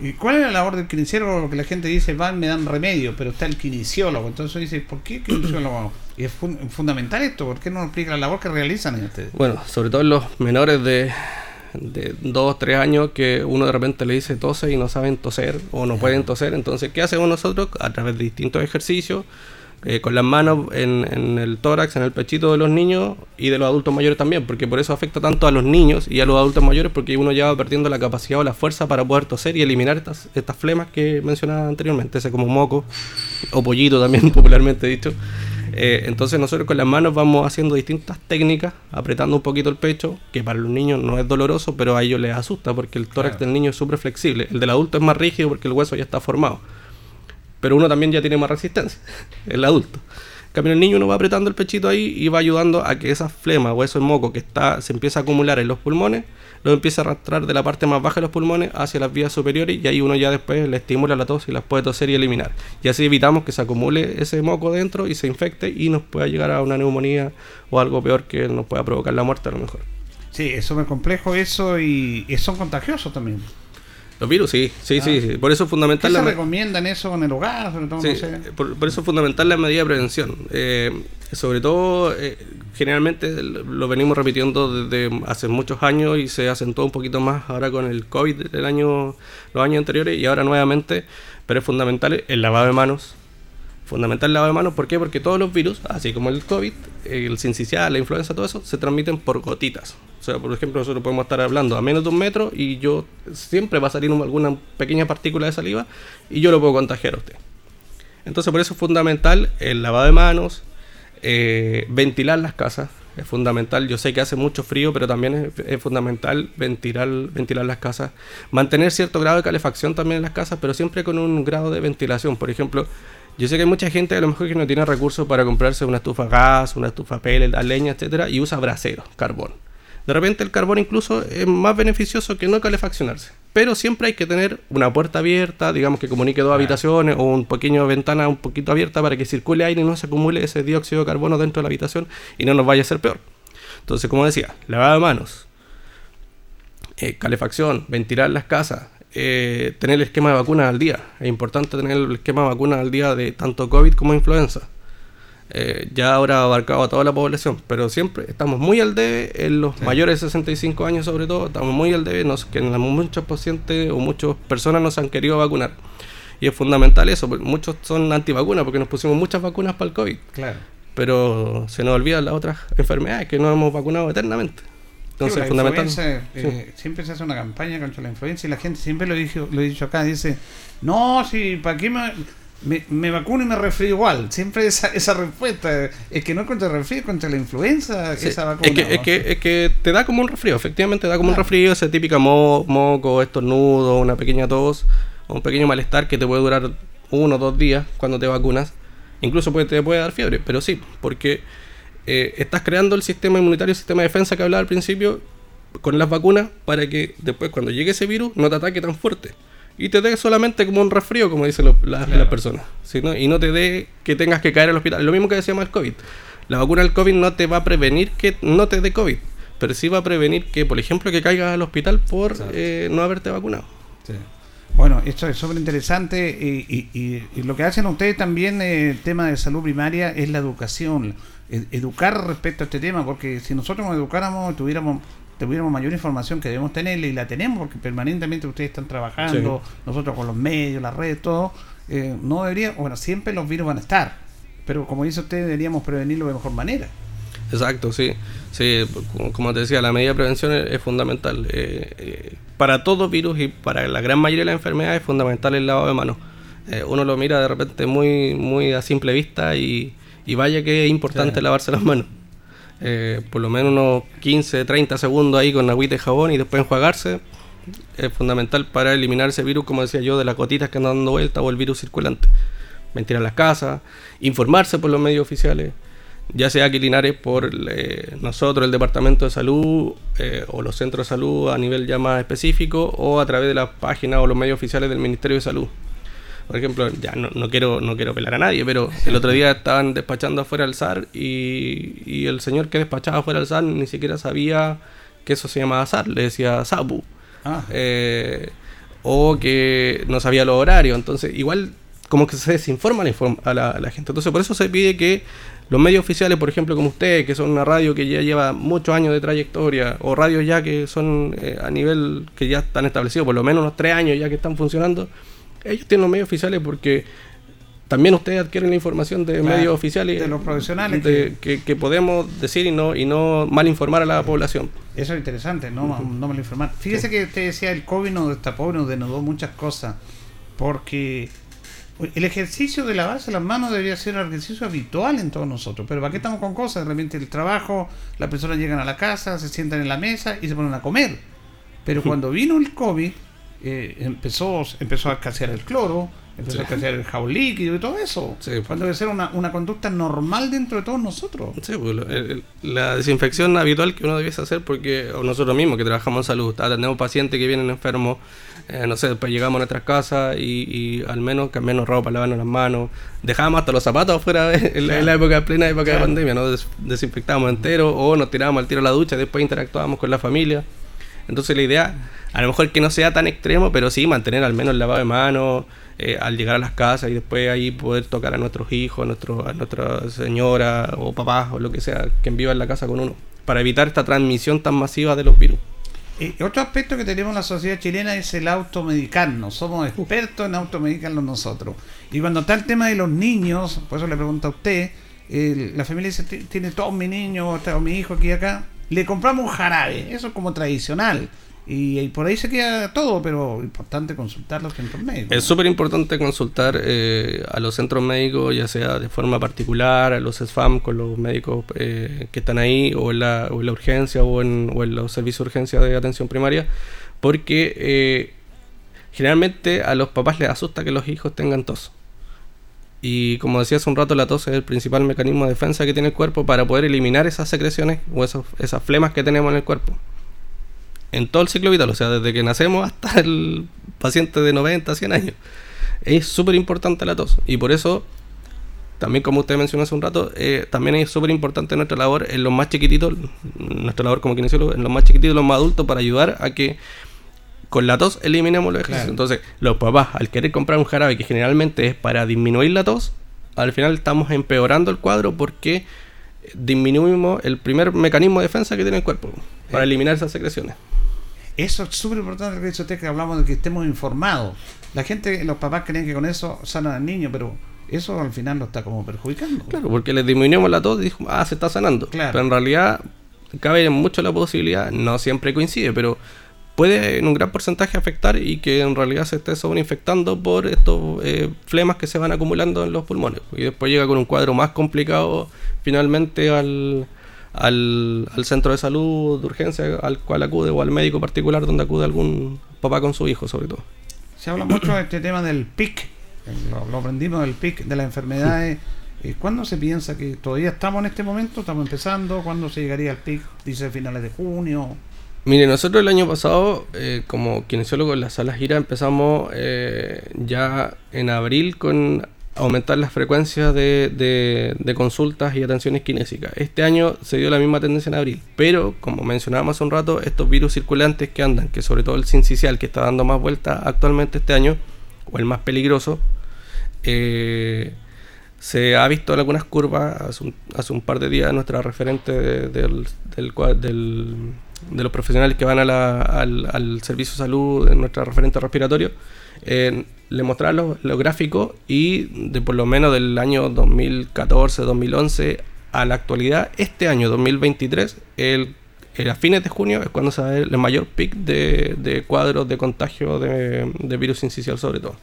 ¿Y cuál es la labor del kinesiólogo? Porque la gente dice, van, me dan remedio, pero está el kinesiólogo. Entonces dice, ¿por qué kinesiólogo? Y es fun- fundamental esto, ¿por qué no explica la labor que realizan ustedes?
Bueno, sobre todo en los menores de, de 2, 3 años que uno de repente le dice tose y no saben toser o no pueden toser. Entonces, ¿qué hacemos nosotros? A través de distintos ejercicios, eh, con las manos en, en el tórax, en el pechito de los niños y de los adultos mayores también, porque por eso afecta tanto a los niños y a los adultos mayores, porque uno ya va perdiendo la capacidad o la fuerza para poder toser y eliminar estas, estas flemas que mencionaba anteriormente, ese como moco o pollito también popularmente dicho. Eh, entonces nosotros con las manos vamos haciendo distintas técnicas, apretando un poquito el pecho, que para los niños no es doloroso, pero a ellos les asusta porque el tórax del niño es súper flexible. El del adulto es más rígido porque el hueso ya está formado. Pero uno también ya tiene más resistencia, el adulto. En cambio, el niño uno va apretando el pechito ahí y va ayudando a que esa flema o ese moco que está, se empieza a acumular en los pulmones, lo empieza a arrastrar de la parte más baja de los pulmones hacia las vías superiores y ahí uno ya después le estimula la tos y las puede toser y eliminar. Y así evitamos que se acumule ese moco dentro y se infecte y nos pueda llegar a una neumonía o algo peor que nos pueda provocar la muerte a lo mejor.
Sí, es súper complejo eso y, son contagiosos también.
Los virus, sí, sí, sí, sí. Por eso es
¿Qué
fundamental
se
la...
recomiendan eso en el hogar? Sobre todo,
Sí,
no sé?
por, por eso es fundamental la medida de prevención. Eh, sobre todo, eh, generalmente lo venimos repitiendo desde hace muchos años y se acentuó un poquito más ahora con el COVID del año, los años anteriores y ahora nuevamente, pero es fundamental el lavado de manos. Fundamental el lavado de manos, ¿por qué? Porque todos los virus, así como el COVID, el sincicial, la influenza, todo eso, se transmiten por gotitas. O sea, por ejemplo, nosotros podemos estar hablando a menos de un metro y yo siempre va a salir un- alguna pequeña partícula de saliva y yo lo puedo contagiar a usted. Entonces por eso es fundamental el lavado de manos, eh, ventilar las casas, es fundamental. Yo sé que hace mucho frío, pero también es, fundamental ventilar, ventilar las casas. Mantener cierto grado de calefacción también en las casas, pero siempre con un grado de ventilación. Por ejemplo, yo sé que hay mucha gente a lo mejor que no tiene recursos para comprarse una estufa gas, una estufa pellet, leña, etcétera, y usa braseros, carbón. De repente el carbón incluso es más beneficioso que no calefaccionarse. Pero siempre hay que tener una puerta abierta, digamos que comunique dos habitaciones o un pequeño ventana un poquito abierta para que circule aire y no se acumule ese dióxido de carbono dentro de la habitación y no nos vaya a ser peor. Entonces, como decía, lavado de manos, eh, calefacción, ventilar las casas, eh, tener el esquema de vacunas al día. Es importante tener el esquema de vacunas al día de tanto COVID como influenza. Eh, ya ahora ha abarcado a toda la población, pero siempre estamos muy al debe, en los mayores de 65 años sobre todo, estamos muy al debe, nos, que muchos pacientes o muchas personas nos han querido vacunar. Y es fundamental eso, porque muchos son antivacunas porque nos pusimos muchas vacunas para el COVID.
Claro.
Pero se nos olvidan las otras enfermedades que no hemos vacunado eternamente. Entonces
Sí, la
fundamental.
eh, Siempre se hace una campaña contra la influenza y la gente siempre lo, dijo, lo he dicho acá, dice, no, si, ¿para qué me, me, me vacuno y me resfrío igual? Siempre esa, esa respuesta, es que no es contra el resfrío, es contra la influenza
Sí,
esa vacuna.
es, que, es, que, es que te da como un resfrío, efectivamente da como un resfrío, esa típica mo- moco, estornudo, una pequeña tos, o un pequeño malestar que te puede durar uno o dos días cuando te vacunas. Incluso puede, te puede dar fiebre, pero sí, porque eh, estás creando el sistema inmunitario, el sistema de defensa que hablaba al principio con las vacunas para que después cuando llegue ese virus no te ataque tan fuerte. Y te dé solamente como un resfrío, como dicen las, las personas. ¿sí, no? Y no te dé que tengas que caer al hospital. Lo mismo que decíamos el COVID. La vacuna del COVID no te va a prevenir que no te dé COVID. Pero sí va a prevenir que, por ejemplo, que caigas al hospital por eh, no haberte vacunado.
Bueno, esto es súper interesante y, y- y- y lo que hacen ustedes también, eh, el tema de salud primaria, es la educación, educar respecto a este tema, porque si nosotros nos educáramos, tuviéramos tuviéramos mayor información que debemos tener y la tenemos porque permanentemente ustedes están trabajando, nosotros con los medios, las redes, todo, eh, no debería, bueno, siempre los virus van a estar, pero como dice usted, deberíamos prevenirlo de mejor manera.
Exacto, sí. sí como- te decía, la medida de prevención es, es fundamental. Eh, eh, para todo virus y para la gran mayoría de las enfermedades es fundamental el lavado de manos. Eh, uno lo mira de repente muy, muy a simple vista y, y vaya que es importante lavarse las manos. Eh, por lo menos unos 15, 30 segundos ahí con agüita y jabón y después enjuagarse, es fundamental para eliminar ese virus, como decía yo, de las gotitas que andan dando vuelta o el virus circulante. Ventilar las casas, informarse por los medios oficiales, ya sea aquí Linares por nosotros, el Departamento de Salud eh, o los centros de salud a nivel ya más específico o a través de las páginas o los medios oficiales del Ministerio de Salud. Por ejemplo, ya no, no quiero no quiero pelar a nadie, pero el otro día estaban despachando afuera al SAR y, y el señor que despachaba afuera al SAR ni siquiera sabía que eso se llamaba SAR, le decía SAPU.
Ah.
Eh, o que no sabía los horarios. Entonces, igual como que se desinforma a la, a la gente. Entonces, por eso se pide que los medios oficiales, por ejemplo, como ustedes, que son una radio que ya lleva muchos años de trayectoria, o radios ya que son eh, a nivel que ya están establecidos, por lo menos unos tres años ya que están funcionando, ellos tienen los medios oficiales porque también ustedes adquieren la información de
Claro,
medios oficiales
de los profesionales
de- que, que podemos decir y no y no mal informar a la población.
Eso es interesante, no, no me lo informar. Fíjese que usted decía el COVID nos destapó nos denudó muchas cosas. Porque el ejercicio de lavarse las manos debería ser un ejercicio habitual en todos nosotros. Pero ¿para qué estamos con cosas? De repente el trabajo, las personas llegan a la casa, se sientan en la mesa y se ponen a comer. Pero cuando vino el COVID, eh, empezó, empezó a escasear el cloro, empezó
Sí.
a escasear el jabón líquido y todo eso. Cuando debe ser una, una conducta normal dentro de todos nosotros.
Sí, pues, lo- el- el- la desinfección habitual que uno debiese hacer porque o nosotros mismos que trabajamos en salud, atendemos pacientes que vienen enfermos, eh, no sé, después llegamos a nuestras casas y, y al menos cambiarnos ropa, lavarnos las manos, dejábamos hasta los zapatos afuera en, la, en la época, plena época de pandemia, ¿no? Des- desinfectábamos entero o nos tirábamos al tiro a la ducha, después interactuábamos con la familia. Entonces la idea, a lo mejor que no sea tan extremo, pero sí mantener al menos el lavado de manos eh, al llegar a las casas y después ahí poder tocar a nuestros hijos, a, nuestro, a nuestra señora o papás o lo que sea que viva en la casa con uno, para evitar esta transmisión tan masiva de los virus.
Eh, otro aspecto que tenemos en la sociedad chilena es el automedicarnos. Somos expertos en automedicarnos nosotros. Y cuando está el tema de los niños, por eso le pregunto a usted, el- la familia dice, "Ti- tiene todo mi niño o mi hijo aquí y acá, le compramos un jarabe, eso es como tradicional. Y, por ahí se queda todo, pero importante consultar los centros médicos.
Es súper importante consultar eh, a los centros médicos, ya sea de forma particular, a los SFAM con los médicos eh, que están ahí, o en, la, urgencia, o en, o en los servicios de urgencia de atención primaria, porque eh, generalmente a los papás les asusta que los hijos tengan tos. Y como decía hace un rato, la tos es el principal mecanismo de defensa que tiene el cuerpo para poder eliminar esas secreciones o esos- esas flemas que tenemos en el cuerpo en todo el ciclo vital, o sea, desde que nacemos hasta el paciente de 90, 100 años. Es súper importante la tos y por eso, también como usted mencionó hace un rato, eh, también es súper importante nuestra labor en los más chiquititos, nuestra labor como kinesiólogo, en los más chiquititos, los más adultos, para ayudar a que con la tos eliminemos los ejercicios.
Claro.
Entonces, los papás, al querer comprar un jarabe que generalmente es para disminuir la tos, al final estamos empeorando el cuadro porque disminuimos el primer mecanismo de defensa que tiene el cuerpo para eliminar esas secreciones.
Eso es súper importante que dice usted, que hablamos de que estemos informados. La gente, los papás creen que con eso sanan al niño, pero eso al final lo está como perjudicando.
Claro, porque le disminuimos la tos y dijo, ah, se está sanando.
Claro.
Pero en realidad cabe mucho la posibilidad, no siempre coincide, pero puede en un gran porcentaje afectar y que en realidad se esté sobreinfectando por estos eh, flemas que se van acumulando en los pulmones. Y después llega con un cuadro más complicado finalmente al, al, al centro de salud de urgencia al cual acude o al médico particular donde acude algún papá con su hijo sobre todo.
Se habla mucho de este tema del PIC, lo, lo aprendimos del PIC, de las enfermedades. Eh, ¿Cuándo se piensa que todavía estamos en este momento? ¿Estamos empezando? ¿Cuándo se llegaría al PIC? Dice finales de junio.
Mire, nosotros el año pasado, eh, como kinesiólogos en la sala gira, empezamos eh, ya en abril con aumentar las frecuencias de, de- consultas y atenciones kinésicas. Este año se dio la misma tendencia en abril, pero como mencionábamos hace un rato, estos virus circulantes que andan, que sobre todo el sincicial que está dando más vuelta actualmente este año, o el más peligroso, eh, se ha visto en algunas curvas hace un, par de días nuestra referente de, del, del del- de los profesionales que van a la- al, al servicio de salud, nuestra referente respiratorio, eh, le mostraba los, los gráficos y de por lo menos del año 2014-2011 a la actualidad, este año 2023, el, a fines de junio es cuando se va a ver el mayor pic de, de cuadros de contagio de, de virus incisional sobre todo.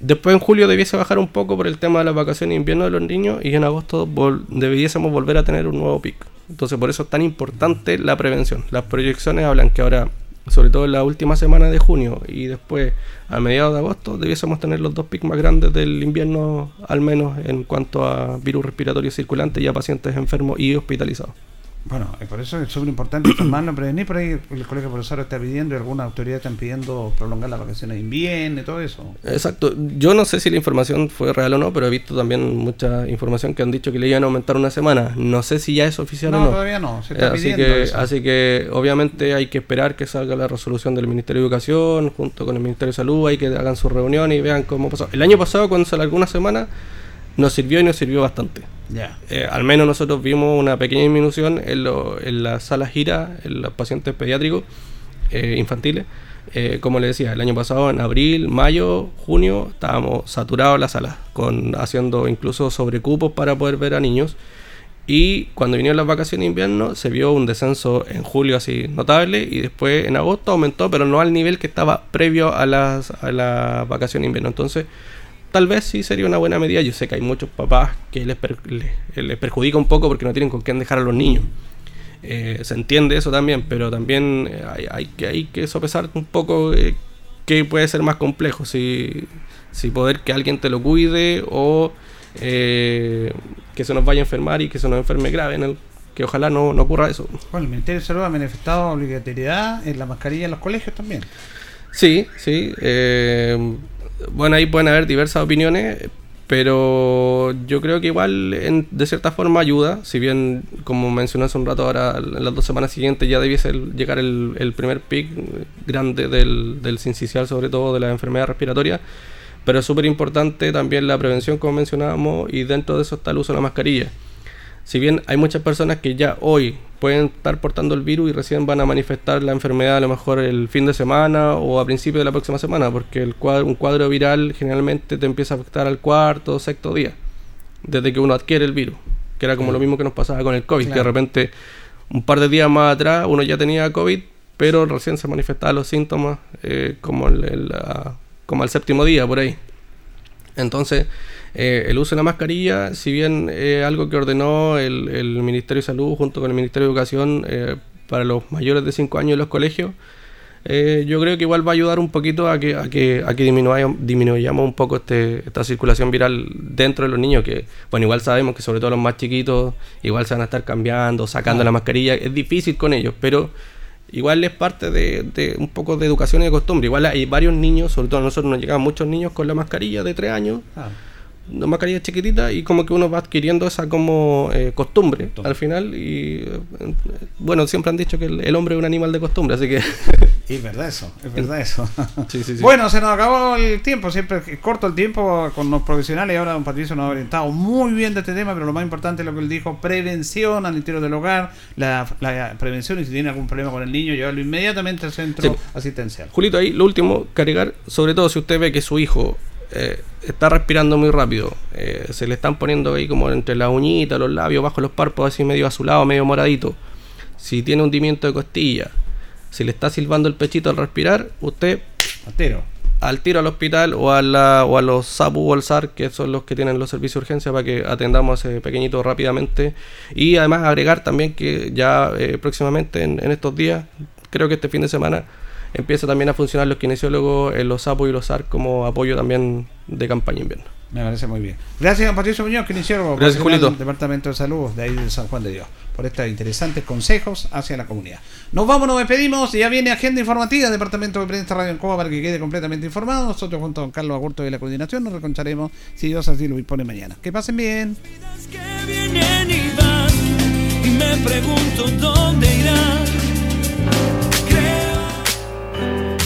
Después en julio debiese bajar un poco por el tema de las vacaciones de invierno de los niños y en agosto debiésemos volver a tener un nuevo pic. Entonces por eso es tan importante la prevención. Las proyecciones hablan que ahora, sobre todo en la última semana de junio y después a mediados de agosto, debiésemos tener los dos picos más grandes del invierno, al menos en cuanto a virus respiratorio circulante y a pacientes enfermos y hospitalizados.
Bueno, y por eso es súper importante informarlo, prevenir. Por ahí el colegio profesor está pidiendo y algunas autoridades están pidiendo prolongar las vacaciones de invierno y todo eso.
Exacto. Yo no sé si la información fue real o no, pero he visto también mucha información que han dicho que le iban a aumentar una semana. No sé si ya es oficial o no.
todavía no. Se está
Eh, así,
pidiendo
que,
eso.
así que obviamente hay que esperar que salga la resolución del Ministerio de Educación junto con el Ministerio de Salud, hay que hagan su reunión y vean cómo pasó. El año pasado cuando se alargó una semana nos sirvió y nos sirvió bastante. Eh, al menos nosotros vimos una pequeña disminución en, lo- en la sala gira, en los pacientes pediátricos eh, infantiles. Eh, como le decía, el año pasado, en abril, mayo, junio, estábamos saturados la sala, con, haciendo incluso sobrecupos para poder ver a niños. Y cuando vinieron las vacaciones de invierno, se vio un descenso en julio así notable y después en agosto aumentó, pero no al nivel que estaba previo a las, a las vacaciones de invierno. Entonces, tal vez sí sería una buena medida. Yo sé que hay muchos papás que les, per- les, les perjudica un poco porque no tienen con quién dejar a los niños. Eh, se entiende eso también, pero también eh, hay, hay que, hay que sopesar un poco eh, qué puede ser más complejo. Si, si poder que alguien te lo cuide o eh, que se nos vaya a enfermar y que se nos enferme grave. En el, que ojalá no, no ocurra eso.
Bueno, el Ministerio de Salud ha manifestado obligatoriedad en la mascarilla en los colegios también.
Sí, sí. eh, bueno, ahí pueden haber diversas opiniones, pero yo creo que igual en- de cierta forma ayuda. Si bien, como mencioné hace un rato, ahora en las dos semanas siguientes ya debiese llegar el, el primer pic grande del, del sincicial, sobre todo de la enfermedad respiratoria. Pero es súper importante también la prevención, como mencionábamos, y dentro de eso está el uso de la mascarilla. Si bien hay muchas personas que ya hoy pueden estar portando el virus y recién van a manifestar la enfermedad a lo mejor el fin de semana o a principio de la próxima semana, porque el cuadro, un cuadro viral generalmente te empieza a afectar al cuarto o sexto día, desde que uno adquiere el virus, que era como lo mismo que nos pasaba con el COVID, que de repente un par de días más atrás uno ya tenía COVID, pero recién se manifestaban los síntomas eh, como, el, el, ah, como al séptimo día por ahí. Entonces, eh, el uso de la mascarilla, si bien es algo que ordenó el, el Ministerio de Salud junto con el Ministerio de Educación eh, para los mayores de 5 años en los colegios, eh, yo creo que igual va a ayudar un poquito a que, a que, a que disminuya- disminuyamos un poco este, esta circulación viral dentro de los niños, que bueno, igual sabemos que sobre todo los más chiquitos, igual se van a estar cambiando, sacando la mascarilla, es difícil con ellos, pero igual es parte de, de un poco de educación y de costumbre. Igual hay varios niños, sobre todo a nosotros nos llegaban muchos niños con la mascarilla de 3 años, una mascarilla chiquitita y como que uno va adquiriendo esa como eh, costumbre al final y eh, bueno, siempre han dicho que el, el hombre es un animal de costumbre, así que...
Es verdad eso, es verdad eso.
Sí, sí, sí.
Bueno, se nos acabó el tiempo, siempre es corto el tiempo con los profesionales y ahora don Patricio nos ha orientado muy bien de este tema, pero lo más importante es lo que él dijo, prevención al interior del hogar, la, la prevención y si tiene algún problema con el niño, llevarlo inmediatamente al centro asistencial.
Julito, ahí lo último, cargar, sobre todo si usted ve que su hijo eh, está respirando muy rápido, eh, se le están poniendo ahí como entre la uñita, los labios, bajo los párpados, así medio azulado, medio moradito. Si tiene hundimiento de costilla, si le está silbando el pechito al respirar, usted
Altero.
al tiro al hospital o a, la, o a los SAPU o al SAR, que son los que tienen los servicios de urgencia, para que atendamos a ese pequeñito rápidamente. Y además agregar también que ya eh, próximamente en, en estos días, creo que este fin de semana, empieza también a funcionar los kinesiólogos en los SAPU y los SAR como apoyo también de campaña invierno.
Me parece muy bien. Gracias, don Patricio Muñoz, kinesiólogo
Gracias, Julito.
del Departamento de Salud de ahí de San Juan de Dios, por estos interesantes consejos hacia la comunidad. Nos vamos, nos despedimos. Ya viene agenda informativa, Departamento de Prensa Radio en Cuba, para que quede completamente informado. Nosotros, junto a don Carlos Agurto de la coordinación, nos reconcharemos si Dios así lo dispone mañana. Que pasen bien.
vienen y van y me pregunto dónde irán.